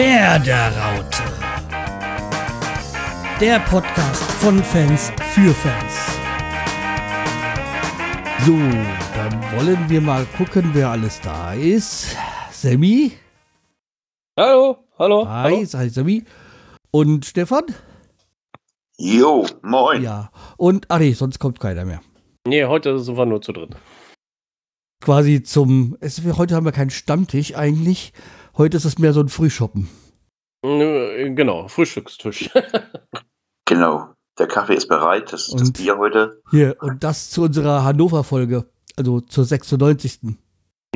Werderaute. Der Podcast von Fans für Fans. So, dann wollen wir mal gucken, wer alles da ist. Sammy? Hallo, hallo. Hi, hallo. hi Sammy. Und Stefan? Jo, moin. Ja. Und, ah nee, sonst kommt keiner mehr. Nee, heute sind wir nur zu dritt. Quasi zum, es, heute haben wir keinen Stammtisch eigentlich. Heute ist es mehr so ein Frühschoppen. Nö, Genau, Frühstückstisch. Genau. Der Kaffee ist bereit, das, das Und- Bier heute. Hier, und das zu unserer Hannover-Folge. Also zur 96.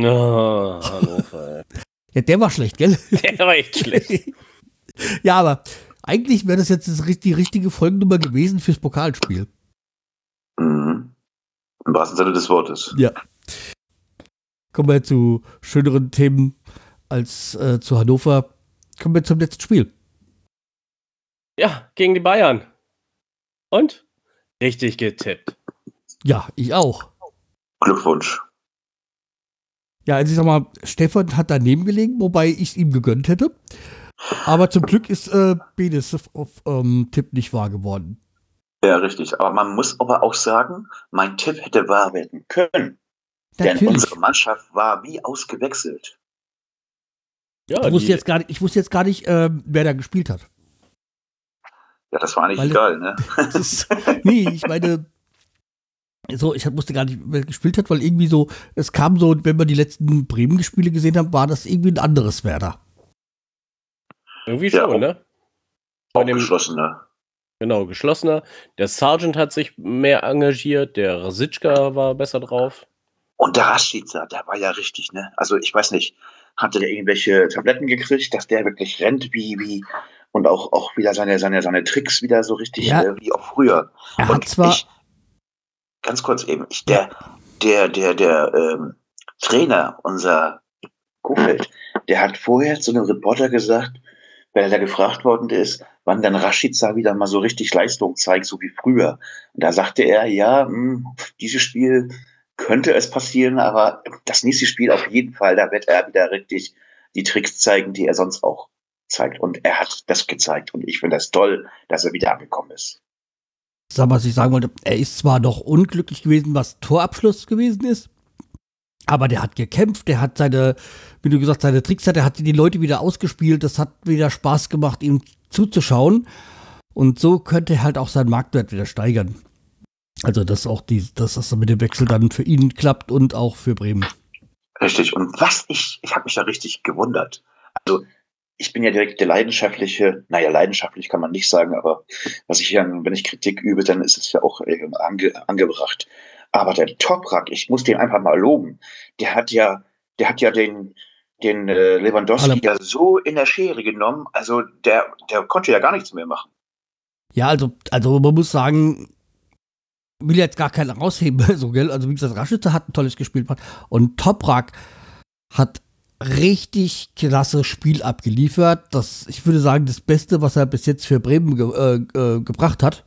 Ah, Hannover. ey. Ja, der war schlecht, gell? Der war echt schlecht. ja, aber eigentlich wäre das jetzt das, die richtige Folgennummer gewesen fürs Pokalspiel. Mhm. Im wahrsten Sinne des Wortes. Ja. Kommen wir zu schöneren Themen als äh, zu Hannover. Kommen wir zum letzten Spiel. Ja, gegen die Bayern. Und? Richtig getippt. Ja, ich auch. Glückwunsch. Ja, also ich sag mal, Stefan hat daneben gelegen, wobei ich es ihm gegönnt hätte. Aber zum Glück ist äh, Benes auf, auf ähm, Tipp nicht wahr geworden. Ja, richtig. Aber man muss aber auch sagen, mein Tipp hätte wahr werden können. Denn Natürlich. unsere Mannschaft war wie ausgewechselt. Ja, Ich wusste jetzt gar nicht, ich wusste jetzt gar nicht ähm, wer da gespielt hat. Ja, das war eigentlich Weil- egal, ne? Ist, nee, ich meine, so, ich wusste gar nicht, wer gespielt hat, weil irgendwie so, es kam so, wenn wir die letzten Bremen-Spiele gesehen haben, war das irgendwie ein anderes Werder. irgendwie Ja, schon, ne? Bei dem, Aufgeschlossener. genau, geschlossener. Der Sergeant hat sich mehr engagiert, der Rasitschka war besser drauf. Und der Rashica, der war ja richtig, ne? Also ich weiß nicht, hatte der irgendwelche Tabletten gekriegt, dass der wirklich rennt wie, wie, und auch, auch wieder seine, seine, seine Tricks wieder so richtig Ja. äh, wie auch früher. Er hat Und zwar, ich, ganz kurz eben, ich, der, der, der, der ähm, Trainer, unser Kofeld, der hat vorher zu einem Reporter gesagt, weil er da gefragt worden ist, wann dann Rashica wieder mal so richtig Leistung zeigt, so wie früher. Und da sagte er, ja, mh, dieses Spiel könnte es passieren, aber das nächste Spiel auf jeden Fall, da wird er wieder richtig die Tricks zeigen, die er sonst auch zeigt. Und er hat das gezeigt. Und ich finde das toll, dass er wieder angekommen ist. sag mal, was ich sagen wollte, er ist zwar noch unglücklich gewesen, was Torabschluss gewesen ist, aber der hat gekämpft, der hat seine, wie du gesagt, seine Tricks hat, er hat die Leute wieder ausgespielt, das hat wieder Spaß gemacht, ihm zuzuschauen. Und so könnte er halt auch seinen Marktwert wieder steigern. Also, dass auch die, dass das mit dem Wechsel dann für ihn klappt und auch für Bremen. Richtig. Und was ich, ich habe mich da richtig gewundert. Also, ich bin ja direkt der leidenschaftliche, naja, leidenschaftlich kann man nicht sagen, aber was ich ja, wenn ich Kritik übe, dann ist es ja auch äh, ange, angebracht. Aber der Toprak, ich muss den einfach mal loben. Der hat ja, der hat ja den, den äh, Lewandowski Alle- ja so in der Schere genommen. Also der, der konnte ja gar nichts mehr machen. Ja, also, also man muss sagen, will jetzt gar keinen rausheben, so, gell? Also, wie gesagt, Raschitzer hat ein tolles Gespielt und Toprak hat richtig klasse Spiel abgeliefert. Das, ich würde sagen, das Beste, was er bis jetzt für Bremen ge äh, äh, gebracht hat.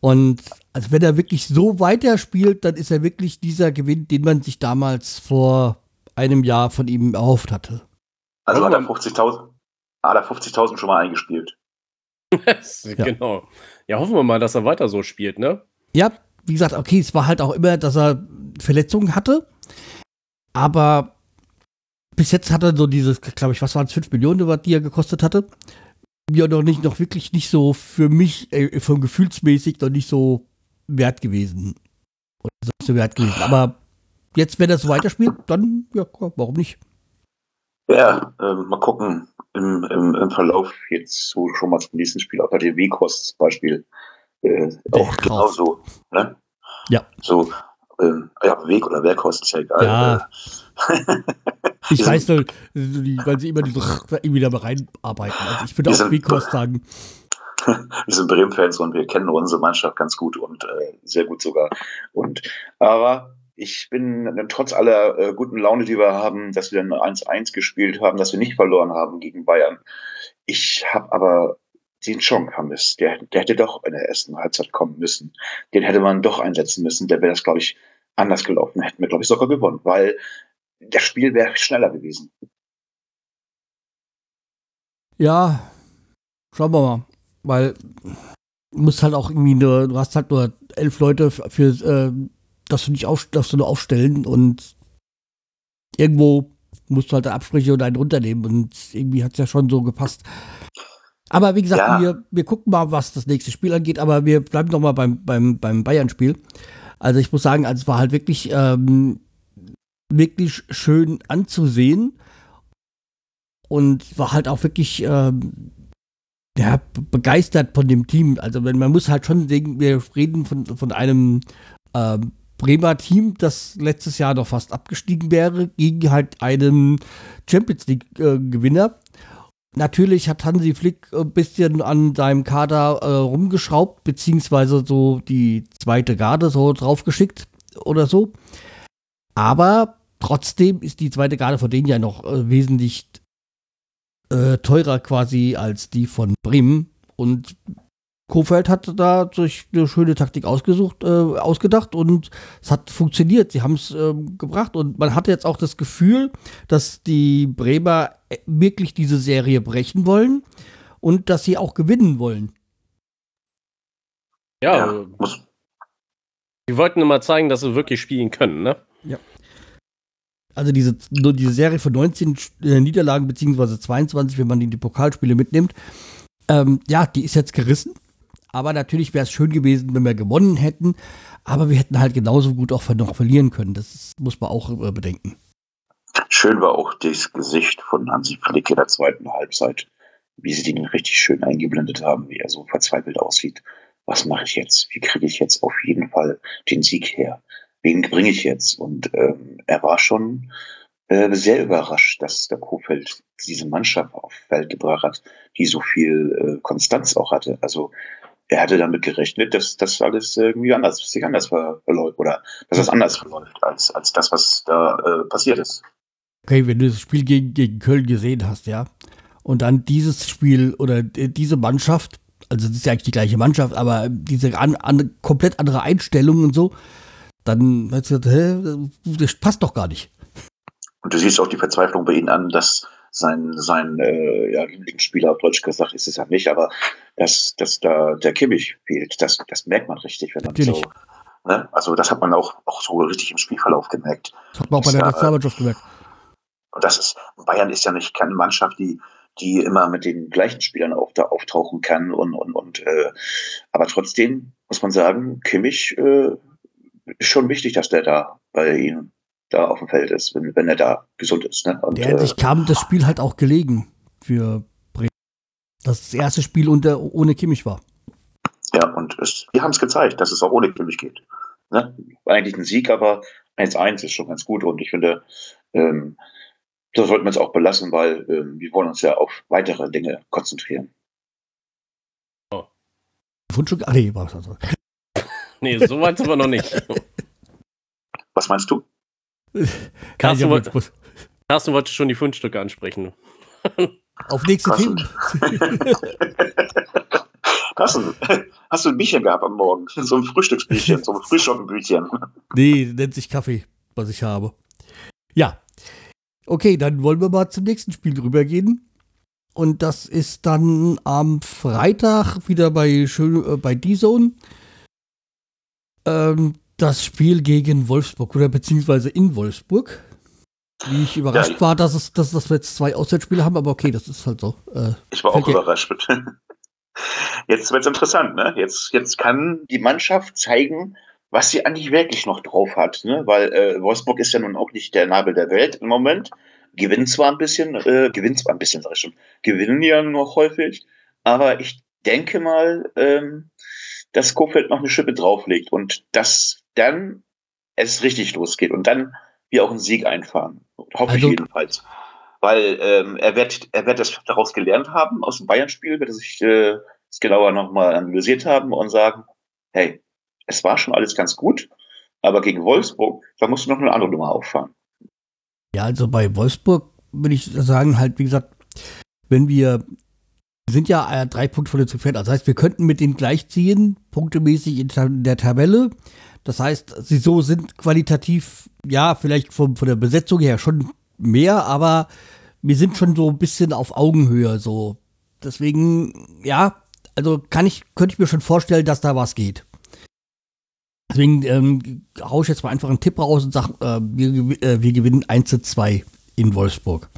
Und also wenn er wirklich so weiterspielt, dann ist er wirklich dieser Gewinn, den man sich damals vor einem Jahr von ihm erhofft hatte. Also hat er man- 50.000 hat er 50.000 schon mal eingespielt. Genau. Ja, hoffen wir mal, dass er weiter so spielt, ne? Ja, wie gesagt, okay, es war halt auch immer, dass er Verletzungen hatte. Aber bis jetzt hat er so dieses, glaube ich, was waren es, 5 Millionen, die er gekostet hatte. Ja, noch nicht, noch wirklich nicht so für mich, äh, vom gefühlsmäßig noch nicht so wert gewesen. Oder so so wert gewesen. Aber jetzt, wenn er so weiterspielt, dann, ja, warum nicht? Ja, ähm, mal gucken im, im, im Verlauf jetzt so schon mal zum nächsten Spiel, ob er den Wekos zum Beispiel äh, auch Weghorst. genauso, ne? Ja. So, ähm, ja, Weg oder Werkhorst ist ja egal. Ja. Ich weiß nur, weil sie immer die so irgendwie da reinarbeiten. Also ich würde auch Wekos sagen. Wir sind Bremen-Fans und wir kennen unsere Mannschaft ganz gut und äh, sehr gut sogar. Und aber ich bin äh, trotz aller äh, guten Laune, die wir haben, dass wir ein 1-1 gespielt haben, dass wir nicht verloren haben gegen Bayern. Ich habe aber den Chong Hammes, der, der hätte doch in der ersten Halbzeit kommen müssen. Den hätte man doch einsetzen müssen. Der wäre das, glaube ich, anders gelaufen. Hätten wir, glaube ich, sogar gewonnen, weil das Spiel wäre schneller gewesen. Ja, schauen wir mal. Weil du musst halt auch irgendwie nur, du hast halt nur elf Leute für, äh, dass du nicht auf, dass du nur aufstellen und irgendwo musst du halt Absprüche und einen runternehmen und irgendwie hat es ja schon so gepasst. Aber wie gesagt, ja. wir, wir gucken mal, was das nächste Spiel angeht, aber wir bleiben noch mal beim, beim, beim Bayern-Spiel. Also ich muss sagen, also es war halt wirklich, ähm, wirklich schön anzusehen und war halt auch wirklich ähm, ja, begeistert von dem Team. Also wenn man muss halt schon sehen, wir reden von, von einem ähm, Bremer Team, das letztes Jahr noch fast abgestiegen wäre, gegen halt einen Champions League-Gewinner. Natürlich hat Hansi Flick ein bisschen an seinem Kader äh, rumgeschraubt, beziehungsweise so die zweite Garde so draufgeschickt oder so. Aber trotzdem ist die zweite Garde von denen ja noch äh, wesentlich äh, teurer quasi als die von Bremen. Und Kofeld hat da sich eine schöne Taktik ausgesucht, äh, ausgedacht und es hat funktioniert. Sie haben es äh, gebracht und man hatte jetzt auch das Gefühl, dass die Bremer äh, wirklich diese Serie brechen wollen und dass sie auch gewinnen wollen. Ja, ja. die wollten immer zeigen, dass sie wirklich spielen können, ne? Ja. Also diese, nur diese Serie von 19 äh, Niederlagen, beziehungsweise 22, wenn man die, die Pokalspiele mitnimmt, ähm, ja, die ist jetzt gerissen aber natürlich wäre es schön gewesen, wenn wir gewonnen hätten. Aber wir hätten halt genauso gut auch noch verlieren können. Das muss man auch äh, bedenken. Schön war auch das Gesicht von Hansi Flick in der zweiten Halbzeit, wie sie den richtig schön eingeblendet haben, wie er so verzweifelt aussieht. Was mache ich jetzt? Wie kriege ich jetzt auf jeden Fall den Sieg her? Wen bringe ich jetzt? Und ähm, er war schon äh, sehr überrascht, dass der Kofeld diese Mannschaft auf Feld gebracht hat, die so viel äh, Konstanz auch hatte. Also er hatte damit gerechnet, dass das alles irgendwie anders, sich anders verläuft oder dass das anders verläuft als, als das, was da äh, passiert ist. Okay, wenn du das Spiel gegen, gegen Köln gesehen hast, ja, und dann dieses Spiel oder diese Mannschaft, also das ist ja eigentlich die gleiche Mannschaft, aber diese an, an, komplett andere Einstellung und so, dann weißt du, hä, das passt doch gar nicht. Und du siehst auch die Verzweiflung bei ihnen an, dass sein, sein äh, ja, Lieblingsspieler auf Deutsch gesagt ist es ja nicht, aber dass, dass da der Kimmich fehlt, das, das merkt man richtig, wenn man Natürlich. so. Ne? Also das hat man auch, auch so richtig im Spielverlauf gemerkt. Das hat man auch bei der Nationalmannschaft gemerkt. Und das ist, Bayern ist ja nicht keine Mannschaft, die, die immer mit den gleichen Spielern auf, da auftauchen kann und, und, und äh, aber trotzdem muss man sagen, Kimmich äh, ist schon wichtig, dass der da bei ihnen da auf dem Feld ist, wenn, wenn er da gesund ist. Ne? Und, Der, äh, kam das Spiel halt auch gelegen für Bremen. Dass das erste Spiel unter, ohne Kimmich war. Ja, und es, wir haben es gezeigt, dass es auch ohne Kimmich geht. Ne? Eigentlich ein Sieg, aber 1-1 ist schon ganz gut und ich finde, ähm, das sollten wir es auch belassen, weil ähm, wir wollen uns ja auf weitere Dinge konzentrieren. Oh. Fundstück? Ach nee, das nee, so weit sind wir noch nicht. Was meinst du? Carsten, wollt, Carsten wollte schon die Fundstücke ansprechen. Auf nächste Themen. Carsten, hast du ein Bierchen gehabt am Morgen? So ein Frühstücksbierchen, so ein Frühschoppenbierchen. Nee, nennt sich Kaffee, was ich habe. Ja. Okay, dann wollen wir mal zum nächsten Spiel rübergehen. Und das ist dann am Freitag wieder bei, äh, bei D-Zone. Ähm, das Spiel gegen Wolfsburg oder beziehungsweise in Wolfsburg. Wie ich überrascht ja, war, dass, es, dass, dass wir jetzt zwei Auswärtsspiele haben, aber okay, das ist halt so. Äh, ich war auch überrascht. Jetzt wird es interessant, ne? Jetzt, jetzt kann die Mannschaft zeigen, was sie eigentlich wirklich noch drauf hat, ne? Weil äh, Wolfsburg ist ja nun auch nicht der Nabel der Welt im Moment. Gewinnt zwar ein bisschen, äh, gewinnt zwar ein bisschen, sag ich schon, gewinnen ja noch häufig, aber ich denke mal, ähm, dass Kofeld noch eine Schippe drauflegt und dass dann es richtig losgeht und dann wir auch einen Sieg einfahren. Hoffe also, ich jedenfalls. Weil ähm, er wird, er wird das daraus gelernt haben, aus dem Bayern-Spiel, wird er sich äh, das genauer nochmal analysiert haben und sagen, hey, es war schon alles ganz gut, aber gegen Wolfsburg, da musst du noch eine andere Nummer auffahren. Ja, also bei Wolfsburg würde ich sagen, halt, wie gesagt, wenn wir sind ja äh, drei Punkte von der Zufall. Das heißt, wir könnten mit denen gleichziehen, punktemäßig in der Tabelle. Das heißt, sie so sind qualitativ, ja, vielleicht von, von der Besetzung her schon mehr, aber wir sind schon so ein bisschen auf Augenhöhe, so Deswegen, ja, also kann ich, könnte ich mir schon vorstellen, dass da was geht. Deswegen ähm, haue ich jetzt mal einfach einen Tipp raus und sage, äh, wir, äh, wir gewinnen 1 zu 2 in Wolfsburg.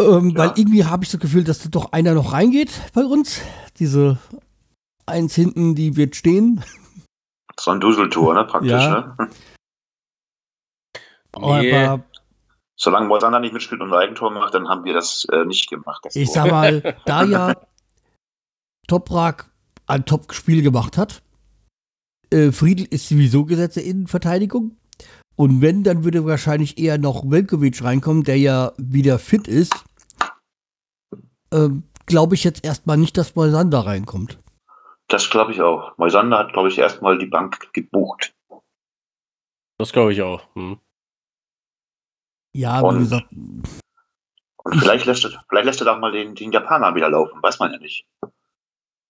Ähm, Ja. Weil irgendwie habe ich das Gefühl, dass da doch einer noch reingeht bei uns. Diese eins hinten, die wird stehen. So ein Duseltour, ne, praktisch, Ja. ne? Nee. Aber Solange Moisander nicht mitspielt und ein Eigentor macht, dann haben wir das äh, nicht gemacht. Das ich Tor. sag mal, da ja Toprak ein Top-Spiel gemacht hat, äh, Friedl ist sowieso gesetzte Innenverteidigung. Und wenn, dann würde wahrscheinlich eher noch Velkovic reinkommen, der ja wieder fit ist. Ähm, Glaube ich jetzt erstmal nicht, dass Moisander reinkommt. Das glaube ich auch. Moisander hat, glaube ich, erstmal die Bank gebucht. Das glaube ich auch. Hm. Ja, Und- wie gesagt, Und vielleicht lässt, er, vielleicht lässt er doch mal den, den Japaner wieder laufen. Weiß man ja nicht.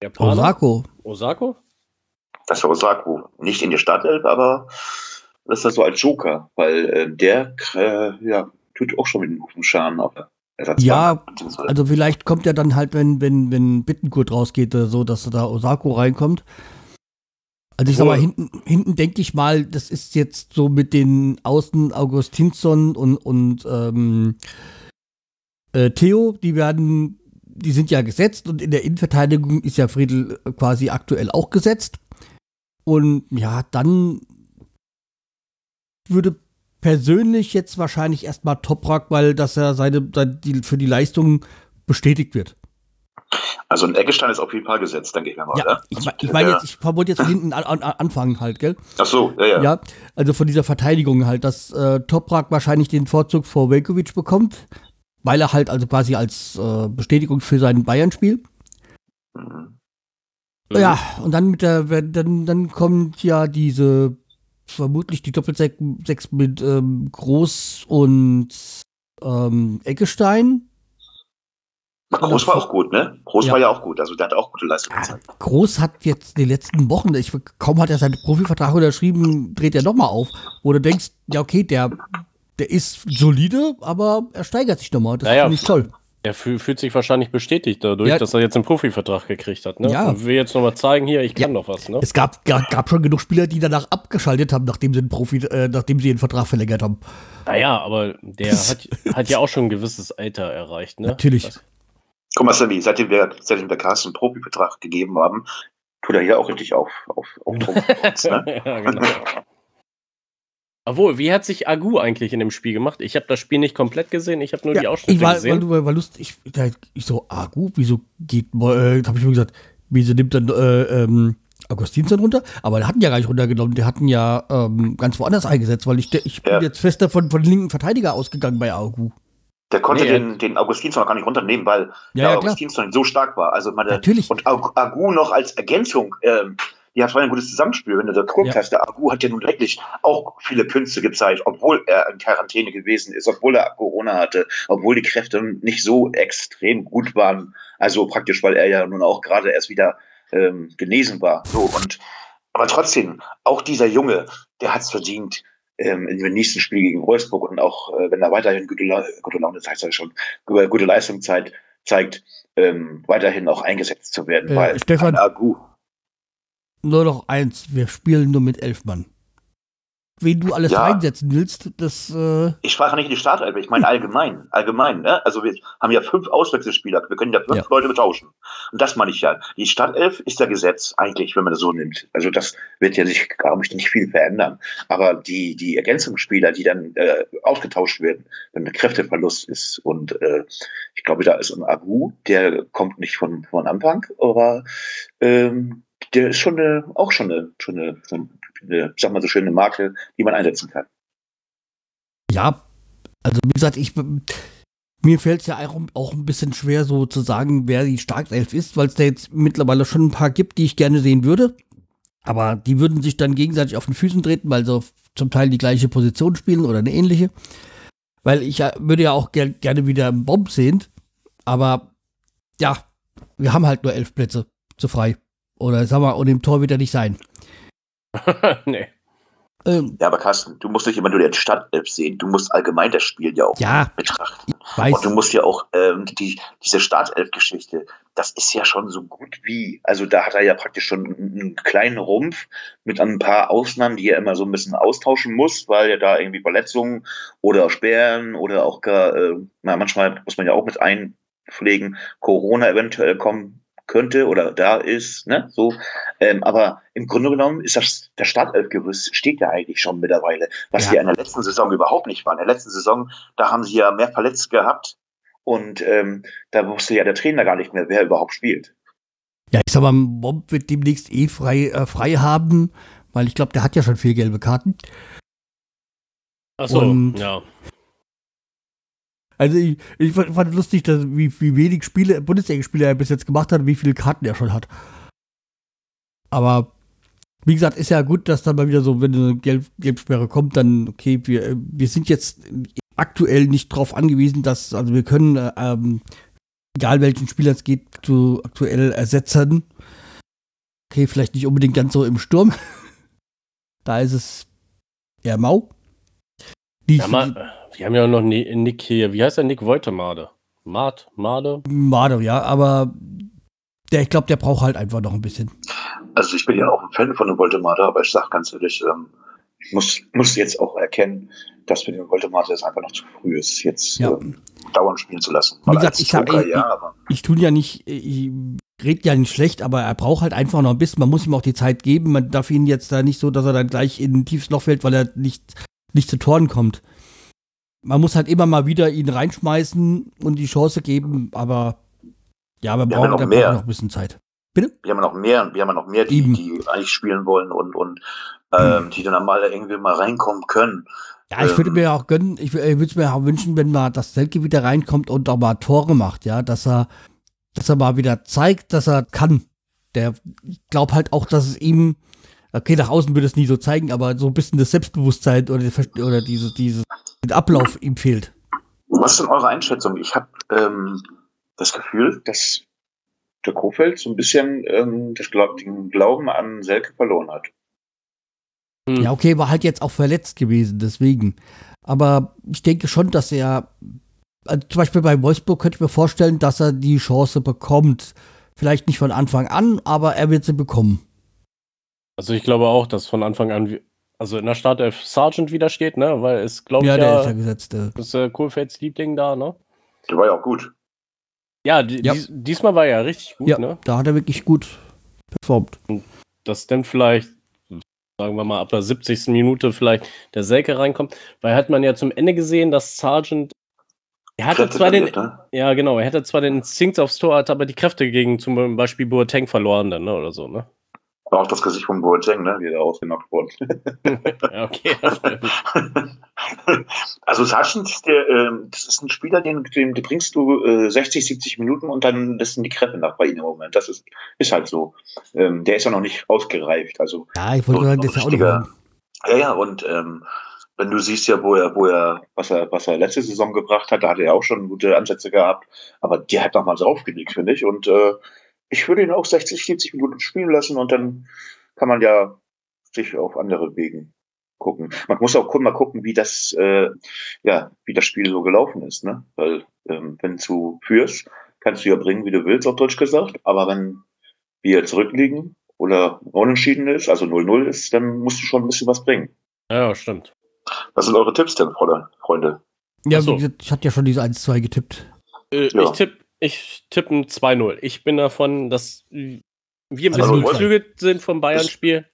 Japaner? Osako. Osako? Das war Osako. Nicht in die Startelf, aber das ist das so als Joker. Weil äh, der äh, ja, tut auch schon mit dem Hufen Schaden der Ersatzbank. Ja, Also vielleicht kommt er dann halt, wenn, wenn, wenn Bittenkurt rausgeht, oder so, dass da Osako reinkommt. Also ich sag mal, hinten, hinten denke ich mal, das ist jetzt so mit den Außen Augustinsson und, und ähm, äh, Theo, die werden, die sind ja gesetzt und in der Innenverteidigung ist ja Friedel quasi aktuell auch gesetzt. Und ja, dann würde persönlich jetzt wahrscheinlich erstmal Toprak, weil das ja seine, seine die, für die Leistung bestätigt wird. Also ein Eckestein ist auf jeden Fall gesetzt, denke ich mir mal. Ja, ne? ich, ich meine jetzt, ich wollte jetzt von hinten an, an, anfangen halt, gell? Ach so, ja, ja. Ja. also von dieser Verteidigung halt, dass äh, Toprak wahrscheinlich den Vorzug vor Velkovic bekommt, weil er halt also quasi als äh, Bestätigung für sein Bayern-Spiel. Mhm. Ja, und dann mit der, dann, dann kommt ja diese, vermutlich die Doppelsechs mit ähm, Groß und ähm, Eckestein. Groß war auch gut, ne? Groß Ja. war ja auch gut. Also der hat auch gute Leistung gezeigt. Groß hat jetzt in den letzten Wochen, ich, kaum hat er seinen Profivertrag unterschrieben, dreht er nochmal auf. Wo du denkst, ja, okay, der, der ist solide, aber er steigert sich nochmal. Das Naja, finde ich toll. Er fühl, fühlt sich wahrscheinlich bestätigt dadurch, Ja. dass er jetzt einen Profivertrag gekriegt hat. Ne? Ja. Und will jetzt nochmal zeigen, hier, ich kann Ja. noch was. Ne? Es gab, gab, gab schon genug Spieler, die danach abgeschaltet haben, nachdem sie den Profi, äh, nachdem sie den Vertrag verlängert haben. Naja, aber der hat, hat ja auch schon ein gewisses Alter erreicht. Ne? Natürlich. Das, Guck mal, Sammy, seitdem wir, seitdem wir Carsten einen Profivertrag gegeben haben, tut er hier auch richtig auf, auf, auf, auf ne? ja, genau. Obwohl, wie hat sich Agu eigentlich in dem Spiel gemacht? Ich habe das Spiel nicht komplett gesehen, ich habe nur die Ja, Ausschnitte ich war, weil gesehen. du war lustig. Ich, da- ich so, gut, wieso geht, äh, habe ich mir gesagt, wieso nimmt dann äh, ähm, Augustinsson runter? Aber der hatten ja gar nicht runtergenommen, der hatten ja ähm, ganz woanders eingesetzt, weil ich, ich bin Ja. jetzt fest davon von den linken Verteidiger ausgegangen bei Agu. Der konnte Nee, den, den Augustinsson noch gar nicht runternehmen, weil Ja, der ja. Augustinsson so stark war. Also meine, Natürlich. Und Ag- Agu noch als Ergänzung, ähm, die hat ein gutes Zusammenspiel. Wenn du da guckst, Ja. hast, der Agu hat ja nun wirklich auch viele Künste gezeigt, obwohl er in Quarantäne gewesen ist, obwohl er Corona hatte, obwohl die Kräfte nicht so extrem gut waren. Also praktisch, weil er ja nun auch gerade erst wieder ähm, genesen war. So und aber trotzdem, auch dieser Junge, der hat es verdient, ähm, in dem nächsten Spiel gegen Wolfsburg und auch äh, wenn er weiterhin gute, La gute Laune zeigt, sag ich schon, gute gute Leistung zeigt, zeigt ähm, weiterhin auch eingesetzt zu werden. Äh, weil Stefan- Agu, Nur noch eins, wir spielen nur mit elf Mann. Wen du alles Ja. reinsetzen willst, das, äh, ich sprach nicht in die Startelf, ich meine allgemein, allgemein, ne? Also wir haben ja fünf Auswechselspieler, wir können ja fünf Ja. Leute betauschen. Und das meine ich ja. Die Startelf ist ja Gesetz eigentlich, wenn man das so nimmt. Also das wird ja sich, glaube ich, nicht viel verändern. Aber die, die Ergänzungsspieler, die dann äh, ausgetauscht werden, wenn ein Kräfteverlust ist und äh, ich glaube, da ist ein Agu, der kommt nicht von, von Anfang, aber ähm, der ist schon eine, auch schon eine, schon eine, eine, sag mal so schöne Marke, die man einsetzen kann. ja, also wie gesagt, ich, mir fällt es ja auch, ein bisschen schwer so zu sagen, wer die Startelf ist, weil es da jetzt mittlerweile schon ein paar gibt, die ich gerne sehen würde. Aber die würden sich dann gegenseitig auf den Füßen treten, weil sie zum Teil die gleiche Position spielen oder eine ähnliche. Weil ich würde ja auch ger gerne wieder einen Bomb sehen. Aber ja, wir haben halt nur elf Plätze zu frei. Oder sag mal, und im Tor wird er nicht sein. nee. Ähm, Ja, aber Carsten, du musst nicht immer nur den Startelf sehen, du musst allgemein das Spiel ja auch ja, betrachten. Und du musst ja auch ähm, die, diese Startelf-Geschichte, das ist ja schon so gut wie. Also da hat er ja praktisch schon einen, einen kleinen Rumpf mit ein paar Ausnahmen, die er immer so ein bisschen austauschen muss, weil ja da irgendwie Verletzungen oder Sperren oder auch gar, äh, manchmal muss man ja auch mit einpflegen, Corona eventuell kommen könnte oder da ist, ne, so. Ähm, aber im Grunde genommen ist das, das Startelfgerüst steht ja eigentlich schon mittlerweile, was Ja. wir in der letzten Saison überhaupt nicht waren. In der letzten Saison, da haben sie ja mehr verletzt gehabt und ähm, da wusste ja der Trainer gar nicht mehr, wer überhaupt spielt. Ja, ich sag mal, Mob wird demnächst eh frei, äh, frei haben, weil ich glaube, der hat ja schon vier gelbe Karten. Achso, Und- ja. Also ich, ich fand, fand lustig, dass, wie, wie wenig Spiele, Bundesliga-Spiele er bis jetzt gemacht hat und wie viele Karten er schon hat. Aber wie gesagt, ist ja gut, dass dann mal wieder so, wenn eine Gelb Gelbsperre kommt, dann, okay, wir, wir sind jetzt aktuell nicht drauf angewiesen, dass, also wir können, äh, ähm, egal welchen Spieler es geht, zu aktuell ersetzen. Okay, vielleicht nicht unbedingt ganz so im Sturm. da ist es eher mau. Die, ja mal, wir haben ja noch Ni- Nick hier. Wie heißt der Nick Woltemade? Mad? Made? Mado, ja, aber der, ich glaube, der braucht halt einfach noch ein bisschen. Also ich bin ja auch ein Fan von dem Voltemade, aber ich sage ganz ehrlich, ähm, ich muss, muss jetzt auch erkennen, dass mit dem Voltemade es einfach noch zu früh ist, jetzt Ja. ähm, dauernd spielen zu lassen. Wie gesagt, ich sag, Joker, ich- ja, aber Ich tue ja nicht, ich rede ja nicht schlecht, aber er braucht halt einfach noch ein bisschen. Man muss ihm auch die Zeit geben. Man darf ihn jetzt da nicht so, dass er dann gleich in ein tiefes Loch fällt, weil er nicht, nicht zu Toren kommt. Man muss halt immer mal wieder ihn reinschmeißen und die Chance geben, aber ja, wir Wir brauchen, noch mehr. noch ein bisschen Zeit. wir haben ja noch mehr, wir haben ja noch mehr, die, die eigentlich spielen wollen und, und ähm, die dann mal irgendwie mal reinkommen können. Ja, ich würde Ähm. mir auch gönnen, ich, ich würde es mir auch wünschen, wenn mal das Selke wieder reinkommt und auch mal Tore macht, ja, dass er, dass er mal wieder zeigt, dass er kann. Der, ich glaube halt auch, dass es ihm, okay, nach außen würde es nie so zeigen, aber so ein bisschen das Selbstbewusstsein oder, oder diese, dieses, den Ablauf ihm fehlt. Was ist denn eure Einschätzung? Ich habe ähm, das Gefühl, dass der Kofeld so ein bisschen ähm, das Glaub, den Glauben an Selke verloren hat. Hm. Ja, okay, war halt jetzt auch verletzt gewesen, deswegen. Aber ich denke schon, dass er, also zum Beispiel bei Wolfsburg könnte ich mir vorstellen, dass er die Chance bekommt. Vielleicht nicht von Anfang an, aber er wird sie bekommen. Also ich glaube auch, dass von Anfang an, also in der Startelf Sergeant wieder steht, ne? Weil es, glaube ich, Ja, ja, der ist ja gesetzt. Äh. ist äh, Kohlfelds Liebling da, ne? Der war ja auch gut. Ja, die, Ja. Dies, diesmal war er ja richtig gut, Ja, ne? da hat er wirklich gut performt. Dass dann vielleicht, sagen wir mal, ab der 70. Minute vielleicht der Selke reinkommt. Weil hat man ja zum Ende gesehen, dass Sergeant, er hatte Kräfte zwar den, ne? ja genau, er hätte zwar den Instinkt aufs Tor, hat aber die Kräfte gegen zum Beispiel Boateng verloren dann, ne? Oder so, ne? War auch das Gesicht von Boateng, ne? wie er ausgenockt wurde. Ja, okay. also Sargent, der, ähm, das ist ein Spieler, den, den, den bringst du äh, 60, 70 Minuten und dann lässt ihn die Kräfte nach bei ihm im Moment. Das ist, ist halt so. Ähm, der ist ja noch nicht ausgereift. Also Ja, ich wollte sagen, das ist ja auch richtiger- ja, ja, und ähm, wenn du siehst ja, wo er, wo er, was er, was er letzte Saison gebracht hat, da hat er ja auch schon gute Ansätze gehabt, aber der hat nochmal draufgelegt, finde ich. Und äh, ich würde ihn auch 60, 70 Minuten spielen lassen und dann kann man ja sich auf andere Wegen gucken. Man muss auch mal gucken, wie das, äh, ja, wie das Spiel so gelaufen ist, ne? Weil ähm, wenn du führst, kannst du ja bringen, wie du willst, auf Deutsch gesagt, aber wenn wir zurückliegen oder unentschieden ist, also 0-0 ist, dann musst du schon ein bisschen was bringen. ja, stimmt. Was sind eure Tipps denn, Freunde-? Ja, so. ich hatte ja schon diese 1-2 getippt. Äh, Ja. Ich tippe ich tipp ein 2-0. Ich bin davon, dass wir ein Also bisschen 0-2. geflügelt sind vom Bayern-Spiel.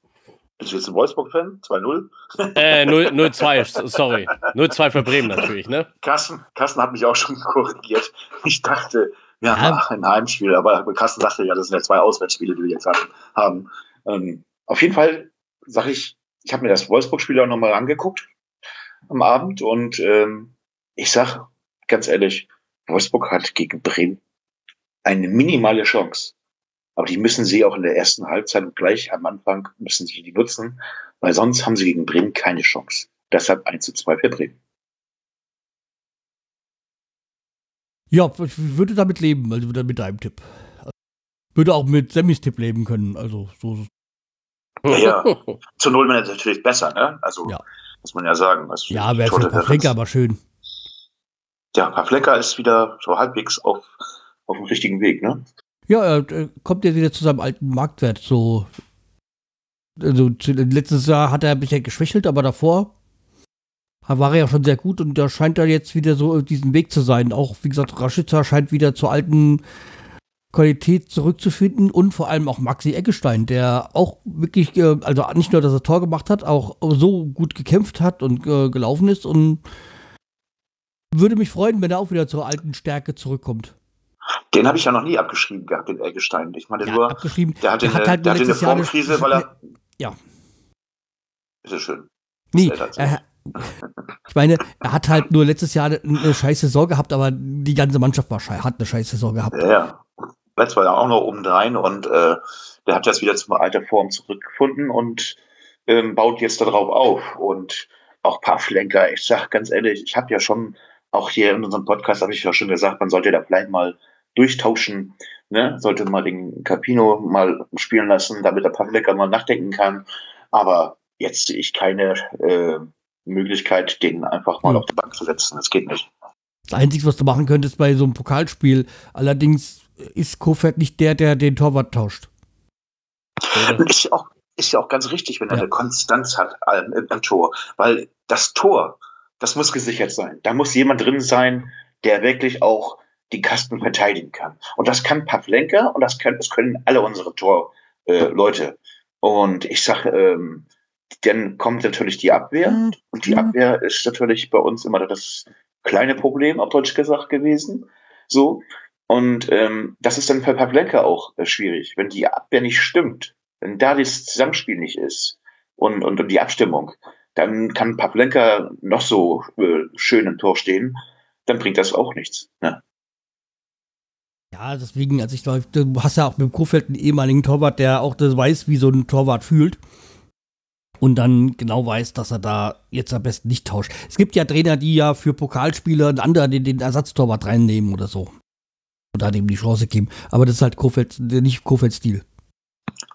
Bist du jetzt ein Wolfsburg-Fan? 2-0? Äh, 0 0-2, s- sorry. 0-2 für Bremen natürlich, ne? Carsten, Carsten hat mich auch schon korrigiert. Ich dachte, wir Ja. haben ein Heimspiel, aber Carsten sagte ja, das sind ja zwei Auswärtsspiele, die wir jetzt haben. Ähm, auf jeden Fall sage ich, ich habe mir das Wolfsburg-Spiel auch nochmal angeguckt am Abend und ähm, ich sag ganz ehrlich, Wolfsburg hat gegen Bremen eine minimale Chance. Aber die müssen sie auch in der ersten Halbzeit und gleich am Anfang müssen sie die nutzen, weil sonst haben sie gegen Bremen keine Chance. Deshalb 1 zu 2 für Bremen. Ja, ich würde damit leben, also mit deinem Tipp. Würde auch mit Semmys Tipp leben können. Also so Ja, ja. Zu Null wäre natürlich besser, ne? Also, Ja. muss man ja sagen. Also, Ja, wäre für Referenz. aber schön. Ja, Pavlenka ist wieder so halbwegs auf, auf dem richtigen Weg, ne? Ja, er äh, kommt jetzt wieder zu seinem alten Marktwert. So, also letztes Jahr hat er ein bisschen geschwächelt, aber davor war er ja schon sehr gut und da scheint er jetzt wieder so auf diesem Weg zu sein. Auch, wie gesagt, Raschitzer scheint wieder zur alten Qualität zurückzufinden und vor allem auch Maxi Eggestein, der auch wirklich, äh, also nicht nur, dass er Tor gemacht hat, auch so gut gekämpft hat und äh, gelaufen ist und würde mich freuen, wenn er auch wieder zur alten Stärke zurückkommt. Den habe ich ja noch nie abgeschrieben gehabt, den Eggestein. Ich meine Ja, nur, abgeschrieben. der hatte der eine, hat halt eine letztes Jahr eine- Formkrise, weil er. Ja. Ist ja schön. Nee, er, ich meine, er hat halt nur letztes Jahr eine, scheiß Saison gehabt, aber die ganze Mannschaft war schei hat eine scheiß Saison gehabt. Ja, ja. Letzt war er auch noch obendrein und äh, der hat jetzt wieder zum alter Form zurückgefunden und ähm, baut jetzt darauf auf. Und auch Pavlenka, ich sag ganz ehrlich, ich habe ja schon, auch hier in unserem Podcast habe ich ja schon gesagt, man sollte da vielleicht mal durchtauschen, ne? sollte mal den Capino mal spielen lassen, damit der Pavlenka mal nachdenken kann. Aber jetzt sehe ich keine äh, Möglichkeit, den einfach mal auf die Bank zu setzen. Das geht nicht. Das Einzige, was du machen könntest bei so einem Pokalspiel, allerdings ist Kofeld nicht der, der den Torwart tauscht. Ist ja auch, ist ja auch ganz richtig, wenn er Ja. eine Konstanz hat ähm, im, im Tor. Weil das Tor, das muss gesichert sein. Da muss jemand drin sein, der wirklich auch die Kasten verteidigen kann. Und das kann Pavlenka und das, können das können alle unsere Torleute. Äh, und ich sage, ähm, dann kommt natürlich die Abwehr. Und die Abwehr ist natürlich bei uns immer das kleine Problem, auf Deutsch gesagt, gewesen. So. Und ähm, das ist dann für Pavlenka auch äh, schwierig, wenn die Abwehr nicht stimmt, wenn da das Zusammenspiel nicht ist und, und, und die Abstimmung, dann kann Pavlenka noch so äh, schön im Tor stehen, dann bringt das auch nichts. Ne? Ja, deswegen, also ich glaube, du hast ja auch mit Kofeld einen ehemaligen Torwart, der auch das weiß, wie so ein Torwart fühlt. Und dann genau weiß, dass er da jetzt am besten nicht tauscht. Es gibt ja Trainer, die ja für Pokalspieler einen anderen den, den Ersatztorwart reinnehmen oder so. Oder dem die Chance geben. Aber das ist halt Kofeld, nicht Kofelds Stil.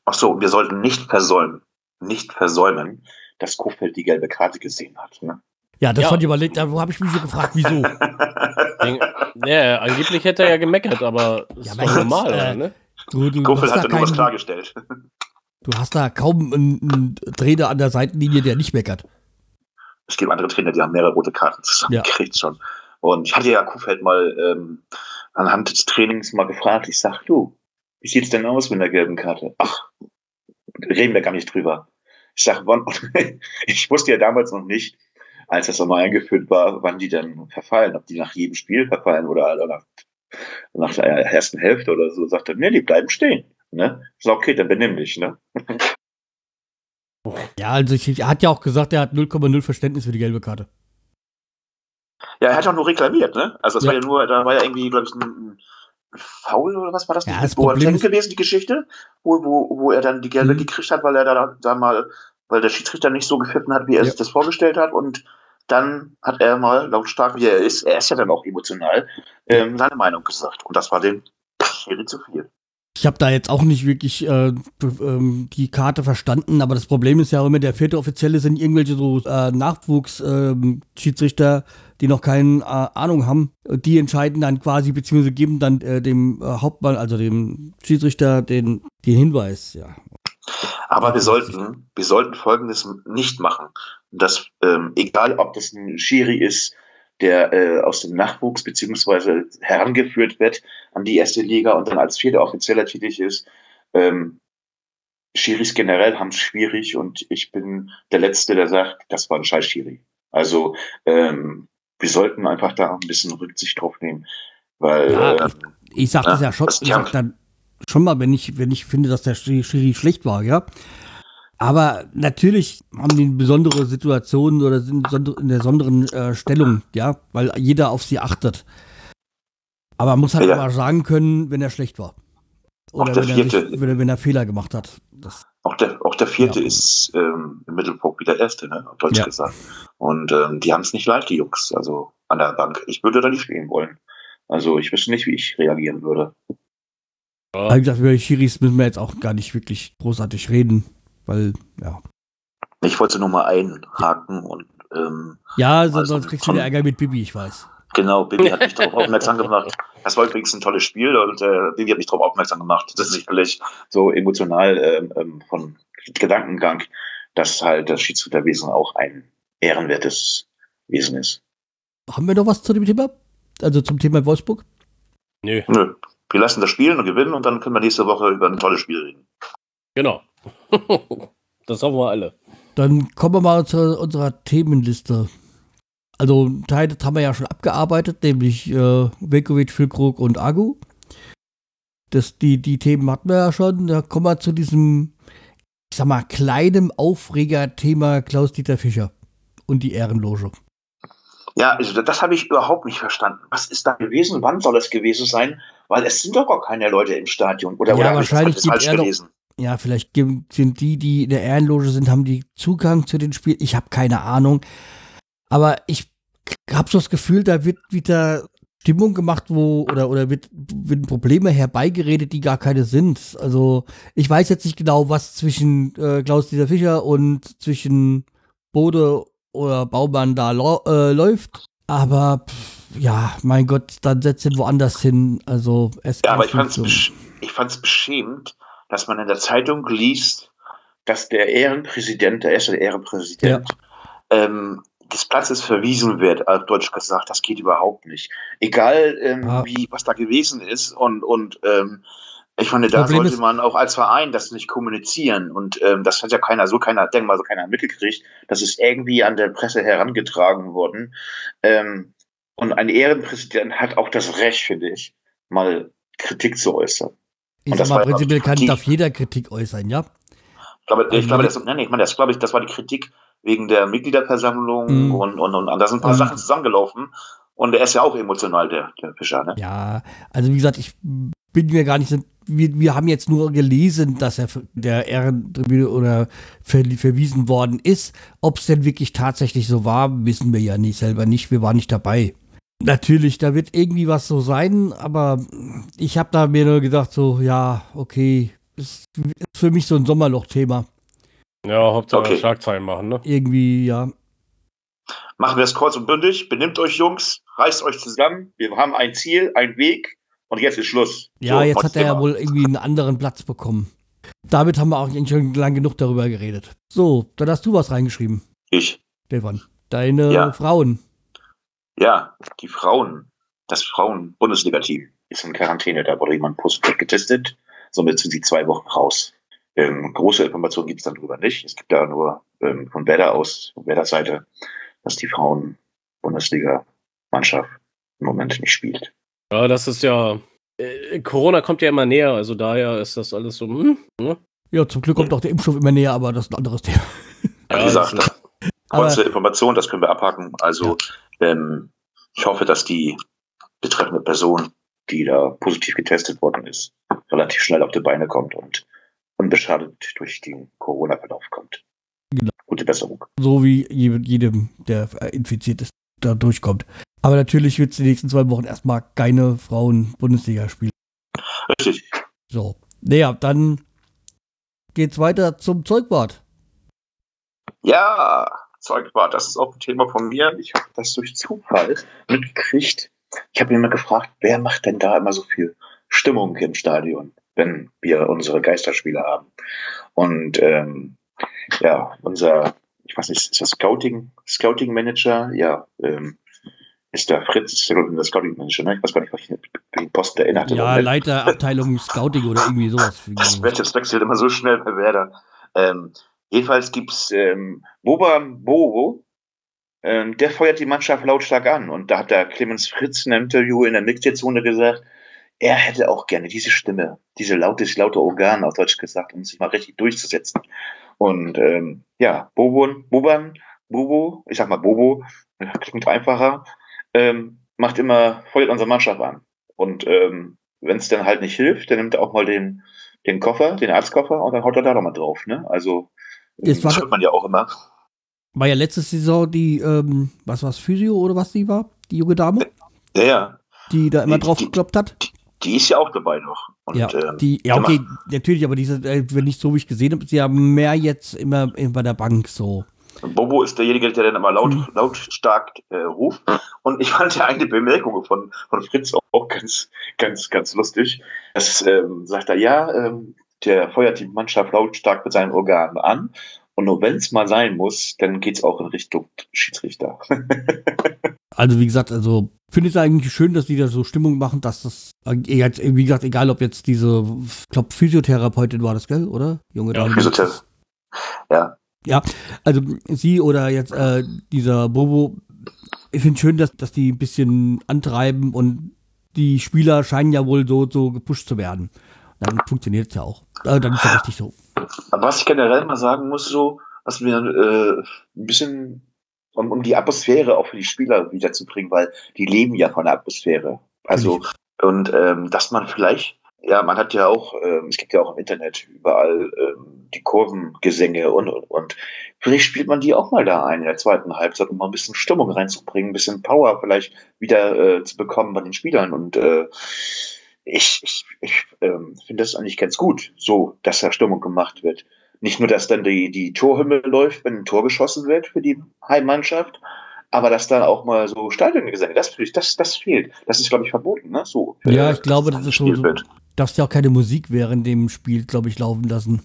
Ach so, wir sollten nicht versäumen, nicht versäumen, dass Kofeld die gelbe Karte gesehen hat. Ne? Ja, das Ja. fand ich überlegt, da habe ich mich so gefragt, wieso. Ja, angeblich hätte er ja gemeckert, aber das Ja, ist doch normal, äh, oder, ne? Du, du, Kofeld hast da hatte nur was klargestellt. du hast da kaum einen, einen Trainer an der Seitenlinie, der nicht meckert. Es gibt andere Trainer, die haben mehrere rote Karten zusammengekriegt schon. Und ich hatte ja Kuhfeld mal ähm, anhand des Trainings mal gefragt. Ich sag, du, wie sieht's denn aus mit der gelben Karte? Ach, reden wir gar nicht drüber. Ich sag, wann, ich wusste ja damals noch nicht, als das nochmal eingeführt war, wann die dann verfallen, ob die nach jedem Spiel verfallen oder, oder nach, nach der ersten Hälfte oder so. Sagt er, nee, die bleiben stehen. Ne? Ich sag, okay, dann benimm dich, ne? Ja, also ich, er hat ja auch gesagt, er hat 0,0 Verständnis für die gelbe Karte. Ja, er hat auch nur reklamiert, ne? Also das Ja. war ja nur, da war ja irgendwie, glaube ich, ein, Foul oder was war das? Ja, das Problem ist- gewesen, die Geschichte, wo, wo, wo er dann die gelbe Mhm. gekriegt hat, weil er da, da mal, weil der Schiedsrichter nicht so gepfiffen hat, wie er Ja. sich das vorgestellt hat und dann hat er mal, lautstark wie er ist, er ist ja dann auch emotional, ähm, seine Meinung gesagt. Und das war dem zu viel. Ich habe da jetzt auch nicht wirklich äh, ähm, die Karte verstanden, aber das Problem ist ja auch immer, der vierte Offizielle sind irgendwelche so äh, Nachwuchs-Schiedsrichter, die noch keine äh, Ahnung haben. Die entscheiden dann quasi, beziehungsweise geben dann äh, dem äh, Hauptmann, also dem Schiedsrichter, den, den Hinweis, ja. Aber wir sollten, wir sollten Folgendes nicht machen. Dass, ähm, egal ob das ein Schiri ist, der äh, aus dem Nachwuchs beziehungsweise herangeführt wird an die erste Liga und dann als vierter Offizieller tätig ist, ähm, Schiris generell haben es schwierig und ich bin der Letzte, der sagt, das war ein scheiß Schiri. Also ähm, wir sollten einfach da ein bisschen Rücksicht drauf nehmen, weil Ja, ähm, Ich sag das Ja, ja schon, ich sag dann schon mal, wenn ich, wenn ich finde, dass der Schiri schlecht war, ja. Aber natürlich haben die eine besondere Situation oder sind in der besonderen äh, Stellung, ja, weil jeder auf sie achtet. Aber man muss halt Ja. aber sagen können, wenn er schlecht war. Oder der wenn er, vierte. sich, wenn, er, wenn er Fehler gemacht hat. Das, Auch der, auch der vierte Ja. ist ähm, im Mittelpunkt wie der erste, ne? auf Deutsch Ja. gesagt. Und ähm, die haben es nicht leicht, die Jungs, also an der Bank. Ich würde da nicht stehen wollen. Also ich wüsste nicht, wie ich reagieren würde. Aber wie gesagt, über die Schiris müssen wir jetzt auch gar nicht wirklich großartig reden. weil, ja. Ich wollte nur mal einhaken und ähm, Ja, so, Also sonst kriegst du wieder Ärger mit Bibi, ich weiß. genau, Bibi hat mich darauf aufmerksam gemacht. Das war übrigens ein tolles Spiel und äh, Bibi hat mich darauf aufmerksam gemacht. Das ist sicherlich so emotional ähm, ähm, von Gedankengang, dass halt das Schiedsrichterwesen auch ein ehrenwertes Wesen ist. Haben wir noch was zu dem Thema? Also zum Thema Wolfsburg? Nö, Nö, wir lassen das spielen und gewinnen und dann können wir nächste Woche über ein tolles Spiel reden. genau. das hoffen wir alle. Dann kommen wir mal zu unserer Themenliste. Also einen Teil das haben wir ja schon abgearbeitet, nämlich äh, Velkovic, Füllkrug und Agu. Das, die, die Themen hatten wir ja schon. Da kommen wir zu diesem, ich sag mal, kleinen Aufreger-Thema Klaus-Dieter Fischer und die Ehrenloge. Ja, also das habe ich überhaupt nicht verstanden. Was ist da gewesen? Wann soll es gewesen sein? Weil es sind doch gar keine Leute im Stadion. Oder, Ja, oder wahrscheinlich ich das falsch gelesen? Ja, vielleicht sind die, die in der Ehrenloge sind, haben die Zugang zu den Spielen. Ich habe keine Ahnung. Aber ich habe so das Gefühl, da wird wieder Stimmung gemacht, wo oder oder wird, werden Probleme herbeigeredet, die gar keine sind. Also ich weiß jetzt nicht genau, was zwischen äh, Klaus-Dieter Fischer und zwischen Bode oder Baumann da äh, läuft. Aber pff, ja, mein Gott, dann setzt ihn woanders hin. Also es Ja, aber ich fand es ich fand's beschämend, dass man in der Zeitung liest, dass der Ehrenpräsident, der erste Ehrenpräsident, ähm, des Platzes verwiesen wird, auf Deutsch gesagt, das geht überhaupt nicht. Egal, ähm, Ja. wie, was da gewesen ist und, und ähm, ich meine, da Problem sollte man auch als Verein das nicht kommunizieren und ähm, das hat ja keiner, so keiner, denk mal, so keiner mitgekriegt. Das ist irgendwie an der Presse herangetragen worden. Ähm, und ein Ehrenpräsident hat auch das Recht, finde ich, mal Kritik zu äußern. Ich Und sag das mal, prinzipiell kann, darf jeder Kritik äußern, ja? Ich glaube, Also ich glaube, man- das, nein, nee, ich meine, das, glaube ich, das war die Kritik wegen der Mitgliederversammlung Mhm. und, und, und da sind ein paar Und- Sachen zusammengelaufen. Und er ist ja auch emotional, der, der Fischer, ne? Ja, also wie gesagt, ich bin mir gar nicht so. Wir, wir haben jetzt nur gelesen, dass er für- der Ehrentribüne oder ver, verwiesen worden ist. Ob es denn wirklich tatsächlich so war, wissen wir ja nicht selber nicht. Wir waren nicht dabei. Natürlich, da wird irgendwie was so sein, aber ich habe da mir nur gedacht, so, ja, okay, ist, ist für mich so ein Sommerloch-Thema. Ja, Hauptsache Okay. Schlagzeilen machen, ne? Irgendwie, ja. Machen wir es kurz und bündig. Benimmt euch, Jungs. Reißt euch zusammen. Wir haben ein Ziel, einen Weg. Und jetzt ist Schluss. Ja, So, jetzt hat er ja wohl irgendwie einen anderen Platz bekommen. Damit haben wir auch eigentlich schon lang genug darüber geredet. So, dann hast du was reingeschrieben, Ich. Stefan. Deine Ja. Frauen. Ja, die Frauen, das Frauen-Bundesliga-Team ist in Quarantäne. Da wurde jemand positiv getestet. Somit sind sie zwei Wochen raus. Ähm, große Informationen gibt es dann darüber nicht. Es gibt da nur ähm, von Werder aus, von Werder Seite, dass die Frauen-Bundesliga-Mannschaft im Moment nicht spielt. Ja, das ist ja. Äh, Corona kommt ja immer näher, also daher ist das alles so. Hm, ne? Ja, zum Glück kommt auch der Impfstoff immer näher, aber das ist ein anderes Thema. Wie Ja, gesagt, das ist- kurze Information, das können wir abhaken. Also ähm, ich hoffe, dass die betreffende Person, die da positiv getestet worden ist, relativ schnell auf die Beine kommt und unbeschadet durch den Corona-Verlauf kommt. Genau. Gute Besserung. So wie je- jedem, der infiziert ist, da durchkommt. Aber natürlich wird es die nächsten zwei Wochen erstmal keine Frauen-Bundesliga spielen. Richtig. So. Naja, dann geht's weiter zum Zeugwart. Ja, Zeugwart, das ist auch ein Thema von mir. Ich habe das durch Zufall mitgekriegt. Ich habe immer gefragt, wer macht denn da immer so viel Stimmung im Stadion, wenn wir unsere Geisterspiele haben? Und ähm, ja, unser, ich weiß nicht, ist das Scouting, Scouting Manager? Ja, ähm, ist der Fritz, ist der, Scouting Manager, ne? Ich weiß gar nicht, was ich den Posten erinnert Ja, Leiter Abteilung Scouting oder irgendwie sowas. das Matchups wechselt immer so schnell bei Werder. Ähm, jedenfalls gibt's ähm, Boba Bobo, ähm, der feuert die Mannschaft lautstark an. Und da hat der Clemens Fritz in einem Interview in der Mitgliedszone gesagt, er hätte auch gerne diese Stimme, diese laute, laute Organ auf Deutsch gesagt, um sich mal richtig durchzusetzen. Und ähm, ja, Bobo, Boban, Bobo, ich sag mal Bobo, klingt einfacher, ähm, macht immer, feuert unsere Mannschaft an. Und ähm, wenn es dann halt nicht hilft, dann nimmt er auch mal den, den Koffer, den Arztkoffer und dann haut er da nochmal drauf. Ne? Also Jetzt war- das hört man ja auch immer. War ja letzte Saison die, ähm, was war's, Physio oder was die war? Die junge Dame, Ja, ja. die da immer Die- drauf die- gekloppt hat. Die ist ja auch dabei noch. Und, ja, ähm, die, ja, okay, macht- natürlich, aber diese, äh, wenn ich so wie ich gesehen habe, ist ja mehr jetzt immer bei der Bank so. Bobo ist derjenige, der dann immer laut, Mhm. lautstark äh, ruft. Und ich fand ja eine Bemerkung von, von Fritz auch ganz, ganz, ganz lustig. Das ähm, sagt er, ja, ähm, der feuert die Mannschaft lautstark mit seinen Organen an. Und nur wenn es mal sein muss, dann geht's auch in Richtung Schiedsrichter. Also wie gesagt, also finde ich es eigentlich schön, dass die da so Stimmung machen, dass das, äh, jetzt, wie gesagt, egal ob jetzt diese, ich glaube, Physiotherapeutin war das, gell, oder? Junge Ja, Dame. Physiothera- Ja. Ja, also sie oder jetzt äh, dieser Bobo, ich finde schön, dass, dass die ein bisschen antreiben und die Spieler scheinen ja wohl so, so gepusht zu werden. Dann funktioniert es ja auch. Äh, dann ist ja richtig so. Aber was ich generell mal sagen muss, so, was mir äh, ein bisschen, um, um die Atmosphäre auch für die Spieler wiederzubringen, weil die leben ja von der Atmosphäre. Also, und ähm, dass man vielleicht, ja, man hat ja auch, ähm, es gibt ja auch im Internet überall ähm, die Kurvengesänge und, und, und vielleicht spielt man die auch mal da ein in der zweiten Halbzeit, um mal ein bisschen Stimmung reinzubringen, ein bisschen Power vielleicht wieder äh, zu bekommen bei den Spielern. Und äh, ich, ich, ich ähm, finde das eigentlich ganz gut, so, dass da Stimmung gemacht wird. Nicht nur, dass dann die, die Torhymne läuft, wenn ein Tor geschossen wird für die Heimmannschaft, aber dass dann auch mal so Stadiongesänge, das, das, das fehlt. Das ist, glaube ich, verboten, ne? So, Ja, ich glaube, dass das ist so, gespielt so darfst ja auch keine Musik während dem Spiel, glaube ich, laufen lassen.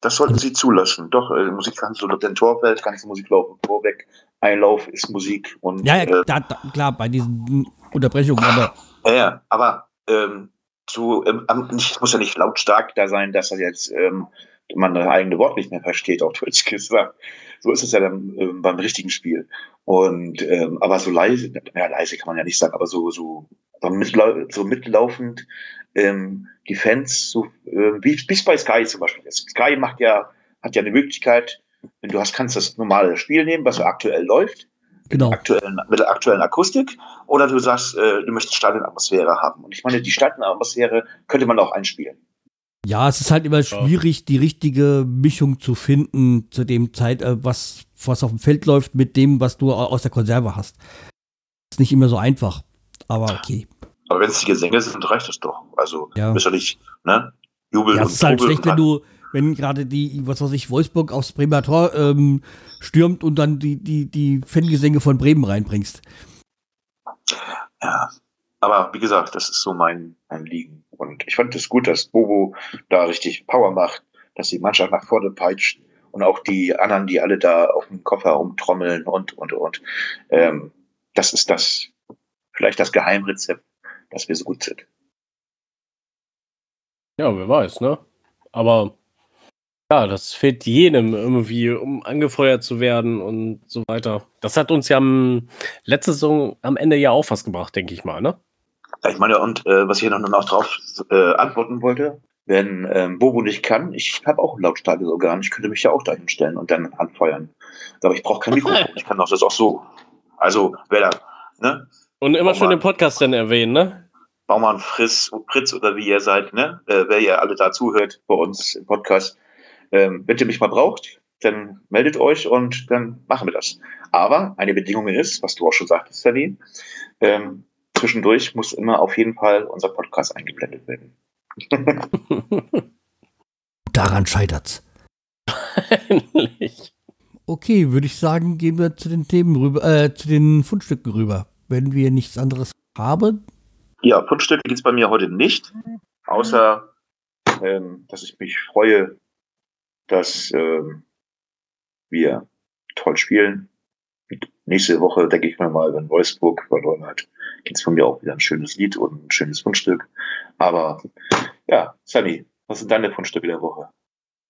Das sollten sie zulassen. Doch, äh, Musik kannst du, den Torfeld kannst du Musik laufen, Tor weg, Einlauf ist Musik und Ja, ja, äh, da, da, klar, bei diesen Unterbrechungen, aber Ja, ja, aber ähm, so, ähm, nicht, muss ja nicht lautstark da sein, dass er jetzt ähm, man das eigene Wort nicht mehr versteht, auf Deutsch gesagt. So ist es ja dann ähm, beim richtigen Spiel. Und ähm, aber so leise, ja leise kann man ja nicht sagen, aber so so so, mitlau so mitlaufend ähm, die Fans so äh, wie wie bei Sky zum Beispiel. Sky macht ja hat ja eine Möglichkeit, wenn du hast, kannst das normale Spiel nehmen, was aktuell läuft genau. aktuellen, mit der aktuellen Akustik oder du sagst, äh, du möchtest Stadionatmosphäre haben. Und ich meine, die Stadionatmosphäre könnte man auch einspielen. Ja, es ist halt immer schwierig, die richtige Mischung zu finden zu dem Zeit, äh, was, was auf dem Feld läuft, mit dem, was du au- aus der Konserve hast. Ist nicht immer so einfach, aber okay. Aber wenn es die Gesänge sind, reicht das doch. Also, Ja. ist ja nicht, ne? Jubel Ja, und es ist halt schlecht, wenn du, wenn gerade die, was weiß ich, Wolfsburg aufs Bremer Tor ähm, stürmt und dann die, die, die Fangesänge von Bremen reinbringst. Ja. Aber wie gesagt, das ist so mein, mein Liegen. Und ich fand es gut, dass Bobo da richtig Power macht, dass die Mannschaft nach vorne peitscht und auch die anderen, die alle da auf dem Koffer rumtrommeln und, und, und. Ähm, das ist das, vielleicht das Geheimrezept, dass wir so gut sind. Ja, wer weiß, ne? Aber ja, das fehlt jedem irgendwie, um angefeuert zu werden und so weiter. Das hat uns ja am, letzte Saison am Ende ja auch was gebracht, denke ich mal, ne? Ja, ich meine, und äh, was ich noch, noch drauf äh, antworten wollte, wenn ähm, Bobo nicht kann, ich habe auch ein lautstarkes Organ, ich könnte mich ja auch dahin stellen und dann anfeuern. Aber ich brauche kein Mikrofon, ich kann auch das auch so. Also, wer da, ne? Und immer Oh schön den Podcast dann erwähnen, ne? Baumann, Friss, Fritz oder wie ihr seid, ne? Äh, wer ihr alle da zuhört bei uns im Podcast, ähm, wenn ihr mich mal braucht, dann meldet euch und dann machen wir das. Aber eine Bedingung ist, was du auch schon sagtest, Saline, ähm, zwischendurch muss immer auf jeden Fall unser Podcast eingeblendet werden. Daran scheitert's. Endlich. Okay, würde ich sagen, gehen wir zu den Themen rüber, äh, zu den Fundstücken rüber. Wenn wir nichts anderes haben. Ja, Fundstücke gibt es bei mir heute nicht, außer ähm, dass ich mich freue, dass ähm, wir toll spielen. Nächste Woche, denke ich mir mal, wenn Wolfsburg verloren hat, gibt es von mir auch wieder ein schönes Lied und ein schönes Fundstück. Aber ja, Sunny, was sind deine Fundstücke der Woche?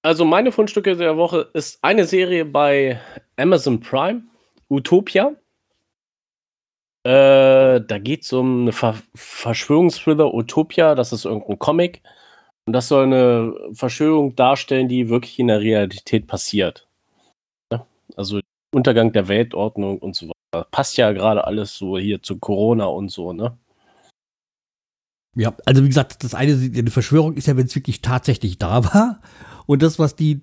Also meine Fundstücke der Woche ist eine Serie bei Amazon Prime, Utopia. Äh, da geht es um eine Ver Verschwörungsthriller Utopia, das ist irgendein Comic. Und das soll eine Verschwörung darstellen, die wirklich in der Realität passiert. Ja? Also Untergang der Weltordnung und so weiter. Passt ja gerade alles so hier zu Corona und so, ne? Ja, also wie gesagt, das eine, die Verschwörung ist ja, wenn es wirklich tatsächlich da war. Und das, was die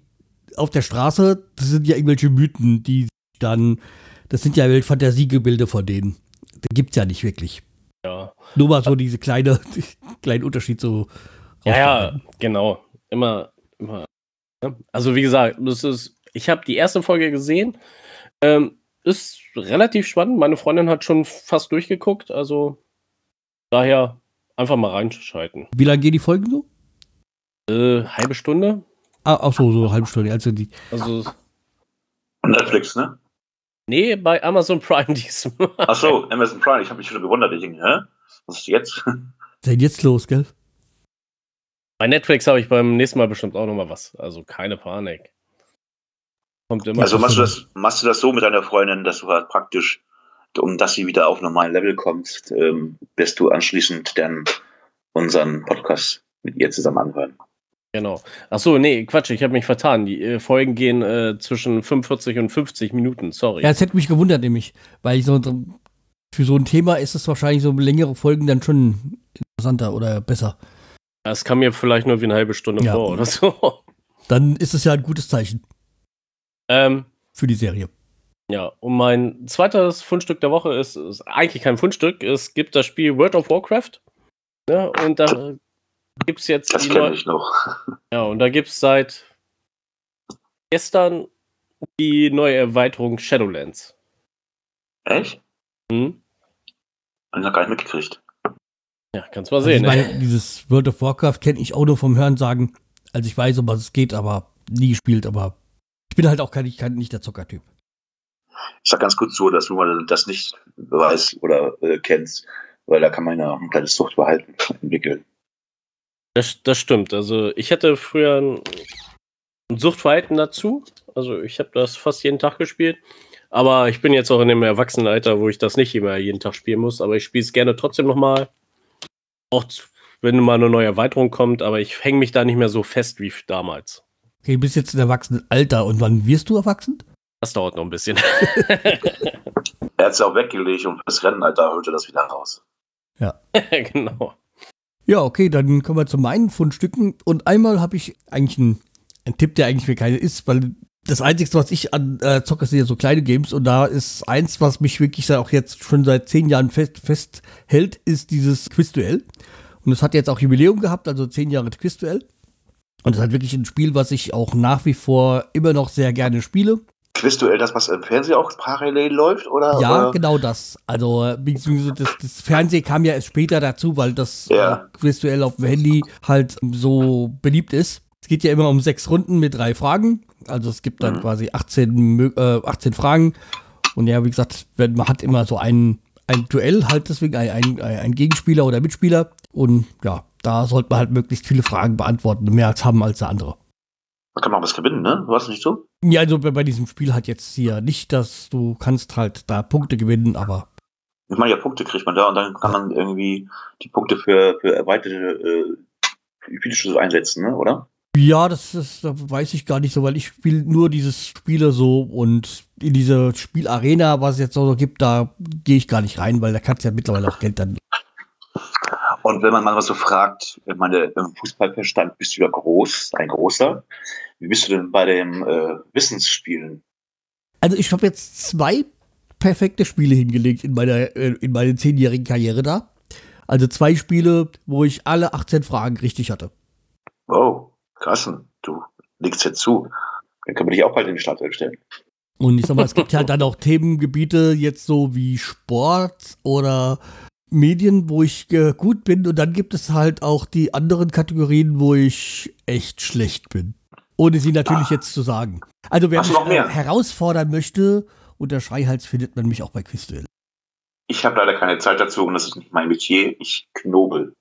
auf der Straße, das sind ja irgendwelche Mythen, die dann, das sind ja Fantasiegebilde von denen. Da gibt's ja nicht wirklich. Ja. Nur mal so diese kleine, kleinen Unterschied so Ja, ja, genau. Immer, immer. ne? Also wie gesagt, das ist, ich habe die erste Folge gesehen. Ähm, ist relativ spannend. Meine Freundin hat schon fast durchgeguckt, also daher einfach mal reinschalten. Wie lange gehen die Folgen so? Äh, halbe Stunde. Ah, ach so, so eine halbe Stunde. Also die, Also Netflix, ne? nee, bei Amazon Prime diesmal. Ach so, Amazon Prime. Ich habe mich schon gewundert. Ich denke, hä? Was ist jetzt? denn jetzt los, gell? Bei Netflix habe ich beim nächsten Mal bestimmt auch noch mal was. Also keine Panik. Kommt immer. Also machst du das, machst du das so mit deiner Freundin, dass du halt praktisch, um dass sie wieder auf normalen Level kommt, ähm, wirst du anschließend dann unseren Podcast mit ihr zusammen anhören. Genau. Ach so, nee, Quatsch, ich habe mich vertan. Die äh, Folgen gehen äh, zwischen 45 und 50 Minuten, sorry. Ja, es hätte mich gewundert, nämlich, weil ich so für so ein Thema ist es wahrscheinlich so längere Folgen dann schon interessanter oder besser. Das kam mir vielleicht nur wie eine halbe Stunde Ja. vor oder so. Dann ist es ja ein gutes Zeichen ähm, für die Serie. ja, und mein zweites Fundstück der Woche ist, ist eigentlich kein Fundstück. Es gibt das Spiel World of Warcraft. Ne, und da gibt es jetzt Das kenne ich noch. Ja, und da gibt es seit gestern die neue Erweiterung Shadowlands. Echt? Hm? Hab ich noch gar nicht mitgekriegt. Ja, kannst mal Also ich sehen. ne? meine, dieses World of Warcraft kenne ich auch nur vom Hören sagen. Also ich weiß, um was es geht, aber nie gespielt, aber ich bin halt auch kein, ich kann nicht der Zockertyp. Ich sag ganz gut so, dass du mal das nicht weißt oder äh, kennst, weil da kann man ja ein kleines Suchtverhalten entwickeln. Das, das stimmt. Also ich hatte früher ein, ein Suchtverhalten dazu. Also ich habe das fast jeden Tag gespielt. Aber ich bin jetzt auch in dem Erwachsenenalter, wo ich das nicht immer jeden Tag spielen muss. Aber ich spiele es gerne trotzdem nochmal. Auch wenn mal eine neue Erweiterung kommt. Aber ich hänge mich da nicht mehr so fest wie damals. Okay, du bist jetzt im Erwachsenenalter und wann wirst du erwachsen? Das dauert noch ein bisschen. Er hat es ja auch weggelegt und fürs Rennen, Alter, holt er das wieder raus. genau. Ja, okay, dann kommen wir zu meinen Fundstücken. Und einmal habe ich eigentlich einen, einen Tipp, der eigentlich für keine ist, weil das Einzige, was ich an äh, zocke, sind ja so kleine Games. Und da ist eins, was mich wirklich auch jetzt schon seit zehn Jahren fest, festhält, ist dieses Quizduell. Und es hat jetzt auch Jubiläum gehabt, also zehn Jahre Quizduell. Und es ist halt wirklich ein Spiel, was ich auch nach wie vor immer noch sehr gerne spiele. Quizduell, das, was im Fernsehen auch parallel läuft, oder? Ja, genau das. Also, äh, beziehungsweise das, das Fernsehen kam ja erst später dazu, weil das Ja. äh, Quizduell auf dem Handy halt so beliebt ist. Es geht ja immer um sechs Runden mit drei Fragen. Also es gibt dann Mhm. quasi 18, Mö- äh, 18 Fragen. Und ja, wie gesagt, man hat immer so ein, ein Duell halt deswegen, ein, ein, ein Gegenspieler oder Mitspieler. Und ja, da sollte man halt möglichst viele Fragen beantworten, mehr als haben als der andere. Da kann man auch was gewinnen, ne? War das nicht so? Ja, also bei bei diesem Spiel hat jetzt hier nicht, dass du kannst halt da Punkte gewinnen, aber Ich meine, ja, Punkte kriegt man da und dann kann man irgendwie die Punkte für, für erweiterte äh, Spielschüsse einsetzen, ne? oder? Ja, das, ist, da weiß ich gar nicht so, weil ich spiele nur dieses Spiele so und in diese Spielarena, was es jetzt so gibt, da gehe ich gar nicht rein, weil da kannst du ja mittlerweile auch Geld dann. Und wenn man mal so fragt, ich meine, im Fußballverstand bist du ja groß, ein großer. Wie bist du denn bei dem äh, Wissensspielen? Also ich habe jetzt zwei perfekte Spiele hingelegt in meiner äh, in meiner zehnjährigen Karriere da. Also zwei Spiele, wo ich alle 18 Fragen richtig hatte. Oh, krassen, du legst jetzt zu. Dann können wir dich auch bald in die Startelf stellen. Und ich sag mal, es gibt halt dann auch Themengebiete jetzt so wie Sport oder Medien, wo ich äh, gut bin. Und dann gibt es halt auch die anderen Kategorien, wo ich echt schlecht bin. Ohne sie natürlich Ah. jetzt zu sagen. Also wer mich noch mehr? äh, herausfordern möchte, unter Schreihals findet man mich auch bei Quizduell. Ich habe leider keine Zeit dazu und das ist nicht mein Metier. Ich knobel.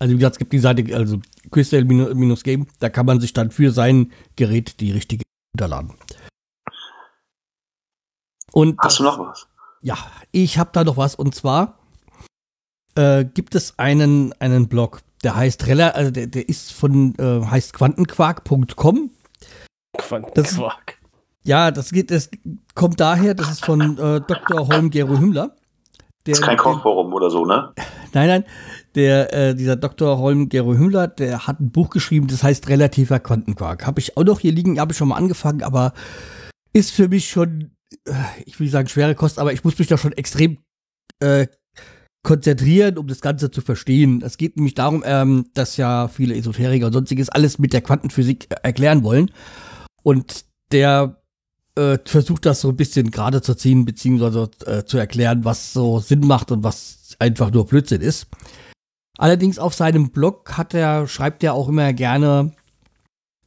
Also wie gesagt, es gibt die Seite, also Quizduell-Game, da kann man sich dann für sein Gerät die richtige runterladen. Und Hast du noch was? Ja, ich habe da noch was und zwar äh, gibt es einen, einen Blog, der heißt Rela, also der, der ist von äh, heißt quantenquark.com. Quantenquark. Ja, das geht, das kommt daher, das ist von äh, Dr. Holm Gero Hümmler. Der, Das ist kein Kochforum oder so, ne? Nein, nein, der, äh, dieser Dr. Holm Gero Hümmler, der hat ein Buch geschrieben, das heißt relativer Quantenquark. Habe ich auch noch hier liegen, habe ich schon mal angefangen, aber ist für mich schon, äh, ich will sagen schwere Kost, aber ich muss mich da schon extrem äh, konzentrieren, um das Ganze zu verstehen. Es geht nämlich darum, ähm, dass ja viele Esoteriker und sonstiges alles mit der Quantenphysik erklären wollen. Und der äh, versucht das so ein bisschen gerade zu ziehen, beziehungsweise äh, zu erklären, was so Sinn macht und was einfach nur Blödsinn ist. Allerdings auf seinem Blog hat er, schreibt er auch immer gerne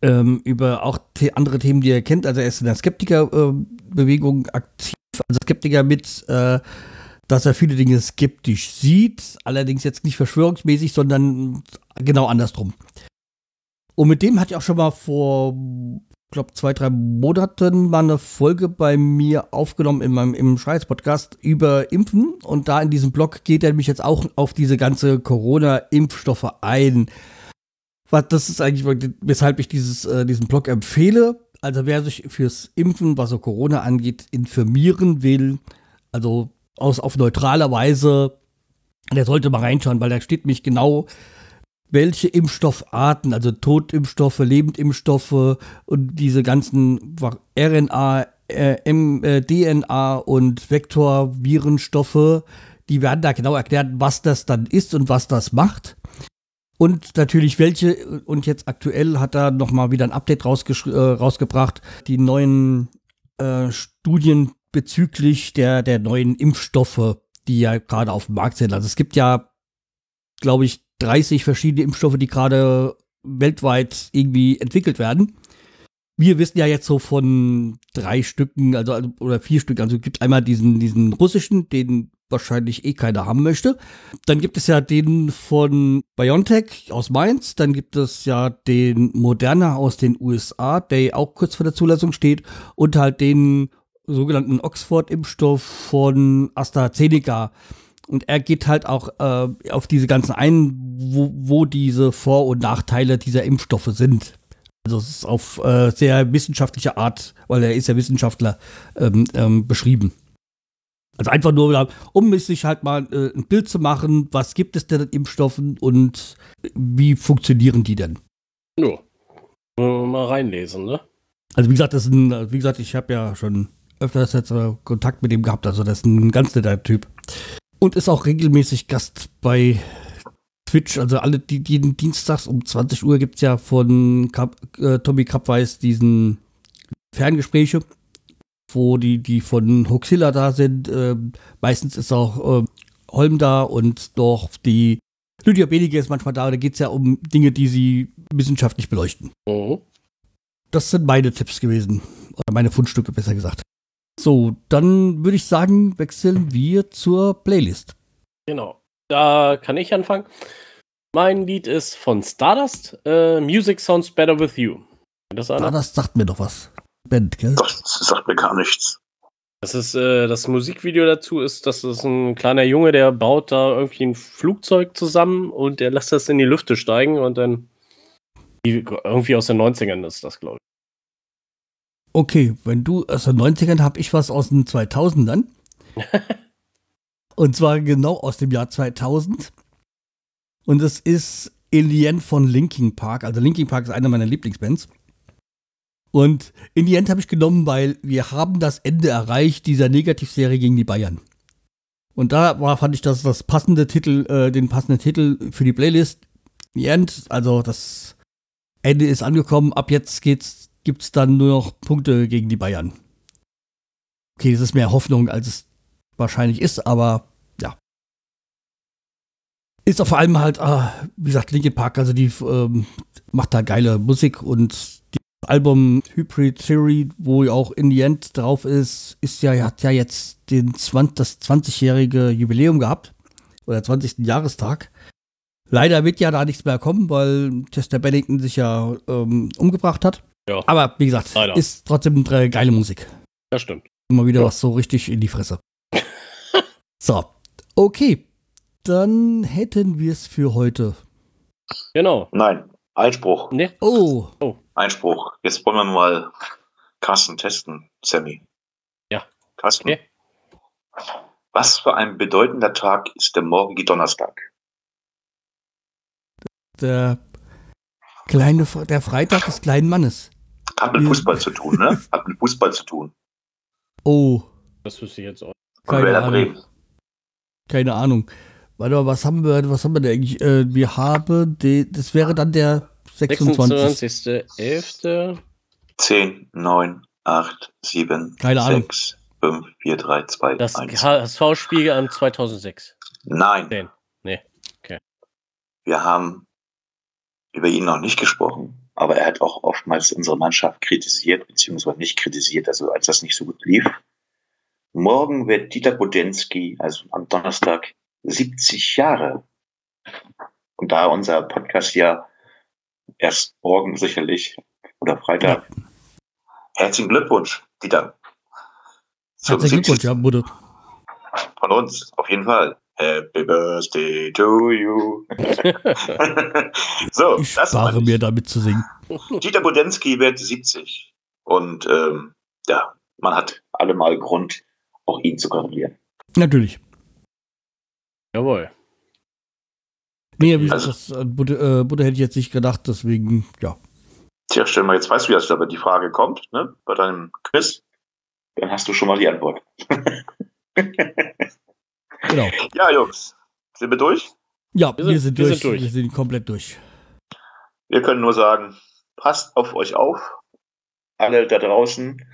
ähm, über auch the andere Themen, die er kennt. Also er ist in der Skeptikerbewegung äh, aktiv, also Skeptiker mit, äh, dass er viele Dinge skeptisch sieht, allerdings jetzt nicht verschwörungsmäßig, sondern genau andersrum. Und mit dem hatte ich auch schon mal vor glaube, zwei, drei Monaten mal eine Folge bei mir aufgenommen in meinem im Scheiß-Podcast über Impfen. Und da in diesem Blog geht er mich jetzt auch auf diese ganze Corona-Impfstoffe ein. Was, das ist eigentlich, weshalb ich dieses, äh, diesen Blog empfehle. Also wer sich fürs Impfen, was so Corona angeht, informieren will, also aus, auf neutraler Weise, der sollte mal reinschauen, weil da steht mich genau welche Impfstoffarten, also Totimpfstoffe, Lebendimpfstoffe und diese ganzen RNA, äh, äh, DNA und Vektorvirenstoffe, die werden da genau erklärt, was das dann ist und was das macht. Und natürlich welche, und jetzt aktuell hat er nochmal wieder ein Update äh, rausgebracht, die neuen äh, Studien bezüglich der, der neuen Impfstoffe, die ja gerade auf dem Markt sind. Also es gibt ja, glaube ich, 30 verschiedene Impfstoffe, die gerade weltweit irgendwie entwickelt werden. Wir wissen ja jetzt so von drei Stücken, also oder vier Stück. Also es gibt einmal diesen, diesen russischen, den wahrscheinlich eh keiner haben möchte. Dann gibt es ja den von BioNTech aus Mainz. Dann gibt es ja den Moderna aus den USA, der auch kurz vor der Zulassung steht. Und halt den sogenannten Oxford-Impfstoff von AstraZeneca und er geht halt auch äh, auf diese ganzen ein, wo, wo diese Vor- und Nachteile dieser Impfstoffe sind. Also es ist auf äh, sehr wissenschaftliche Art, weil er ist ja Wissenschaftler, ähm, ähm, beschrieben. Also einfach nur, um sich halt mal äh, ein Bild zu machen, was gibt es denn an Impfstoffen und wie funktionieren die denn? Ja, mal reinlesen, ne? Also wie gesagt, das ist ein, wie gesagt, ich habe ja schon öfters jetzt äh, Kontakt mit ihm gehabt, also das ist ein ganz netter Typ und ist auch regelmäßig Gast bei Twitch. Also alle, die, jeden Dienstags um 20 Uhr gibt es ja von Kap, äh, Tommy Krabweis diesen Ferngespräche, wo die, die von Hoxilla da sind. Äh, meistens ist auch äh, Holm da und doch die Lydia Benige ist manchmal da. Da geht es ja um Dinge, die sie wissenschaftlich beleuchten. Mhm. Das sind meine Tipps gewesen. Oder meine Fundstücke, besser gesagt. So, dann würde ich sagen, wechseln wir zur Playlist. Genau. Da kann ich anfangen. Mein Lied ist von Stardust. Uh, Music Sounds Better With You. Das Stardust sagt mir doch was. Band, gell? Das sagt mir gar nichts. Das ist äh, das Musikvideo dazu ist, das ist ein kleiner Junge, der baut da irgendwie ein Flugzeug zusammen und der lässt das in die Lüfte steigen und dann irgendwie aus den 90ern ist das, glaube ich. Okay, wenn du aus den 90ern habe ich was aus den 2000ern. Und zwar genau aus dem Jahr 2000. Und es ist Alien von Linking Park. Also Linking Park ist einer meiner Lieblingsbands. Und in die End habe ich genommen, weil wir haben das Ende erreicht dieser Negativserie gegen die Bayern. Und da war, fand ich das das passende Titel, äh, den passenden Titel für die Playlist. The End, also das Ende ist angekommen. Ab jetzt geht's gibt es dann nur noch Punkte gegen die Bayern. Okay, das ist mehr Hoffnung, als es wahrscheinlich ist, aber ja. Ist auch vor allem halt, äh, wie gesagt, Linkin Park, also die ähm, macht da geile Musik und das Album Hybrid Theory, wo ja auch In the End drauf ist, ist ja, hat ja jetzt den 20, das 20-jährige Jubiläum gehabt. Oder 20. Jahrestag. Leider wird ja da nichts mehr kommen, weil Chester Bennington sich ja ähm, umgebracht hat. Ja. Aber wie gesagt, Leider. ist trotzdem eine geile Musik. Das stimmt. Immer wieder ja. was so richtig in die Fresse. so, okay. Dann hätten wir es für heute. Genau. Nein, Einspruch. Nee. Oh. oh. Einspruch. Jetzt wollen wir mal Carsten testen, Sammy. Ja. Carsten. Okay. Was für ein bedeutender Tag ist der morgige Donnerstag? Der kleine, der Freitag des kleinen Mannes. Hat mit Fußball zu tun, ne? Hat mit Fußball zu tun. Oh. Das wüsste ich jetzt auch. Keine Ahnung. Keine Ahnung. Warte mal, was haben wir, was haben wir denn eigentlich? Äh, wir haben, die, das wäre dann der 26. 26.11. 10, 9, 8, 7, Keine Ahnung. 6, 5, 4, 3, 2, Das 1. HSV-Spiel am 2006. Nein, 10. wir haben über ihn noch nicht gesprochen, aber er hat auch oftmals unsere Mannschaft kritisiert, beziehungsweise nicht kritisiert, also als das nicht so gut lief. Morgen wird Dieter Bodensky, also am Donnerstag, 70 Jahre. Und da unser Podcast ja erst morgen sicherlich oder Freitag. Herzlichen Glückwunsch, Dieter. Herzlichen 70. Glückwunsch, ja, Bude. Von uns, auf jeden Fall. Happy Birthday to you. so, Ich das spare mir damit zu singen. Dieter Bodensky wird 70. Und ähm, ja, man hat allemal Grund, auch ihn zu gratulieren. Natürlich. Jawohl. Nee, wie Also- das äh, Bude, äh, Bude hätte ich jetzt nicht gedacht, deswegen, ja. Tja, stell mal, jetzt weißt du, dass aber die Frage kommt, ne, bei deinem Quiz. Dann hast du schon mal die Antwort. Genau. Ja, Jungs, sind wir durch? Ja, Wir wir, sind- sind, wir durch. sind durch. Wir sind komplett durch. Wir können nur sagen, passt auf euch auf. Alle da draußen.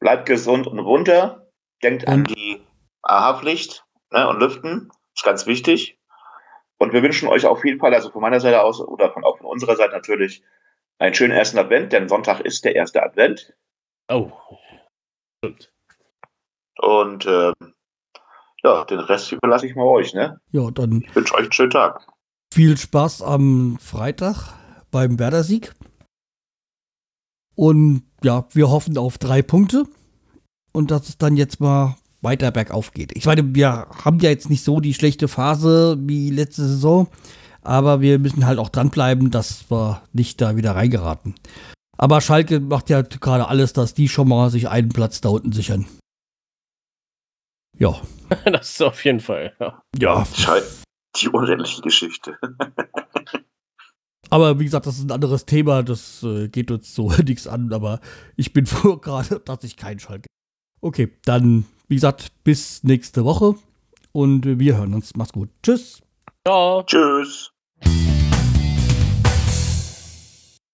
Bleibt gesund und runter. Denkt an Und- die AHA-Pflicht ne, und Lüften. Ist ganz wichtig. Und wir wünschen euch auf jeden Fall, also von meiner Seite aus oder von, auch von unserer Seite natürlich, einen schönen ersten Advent, denn Sonntag ist der erste Advent. Oh. Stimmt. Und ähm, ja, den Rest überlasse ich mal euch. Ne? Ja, dann Ich wünsche euch einen schönen Tag. viel Spaß am Freitag beim Werder-Sieg. Und ja, wir hoffen auf drei Punkte und dass es dann jetzt mal weiter bergauf geht. Ich meine, wir haben ja jetzt nicht so die schlechte Phase wie letzte Saison, aber wir müssen halt auch dranbleiben, dass wir nicht da wieder reingeraten. Aber Schalke macht ja gerade alles, dass die schon mal sich einen Platz da unten sichern. Ja. Das ist auf jeden Fall. Ja. Ja. Die unendliche Geschichte. Aber wie gesagt, das ist ein anderes Thema, das äh, geht uns so nichts an, aber ich bin froh gerade, dass ich keinen Schalke. Okay, dann, wie gesagt, bis nächste Woche und wir hören uns. Macht's gut. Tschüss. Ciao. Tschüss.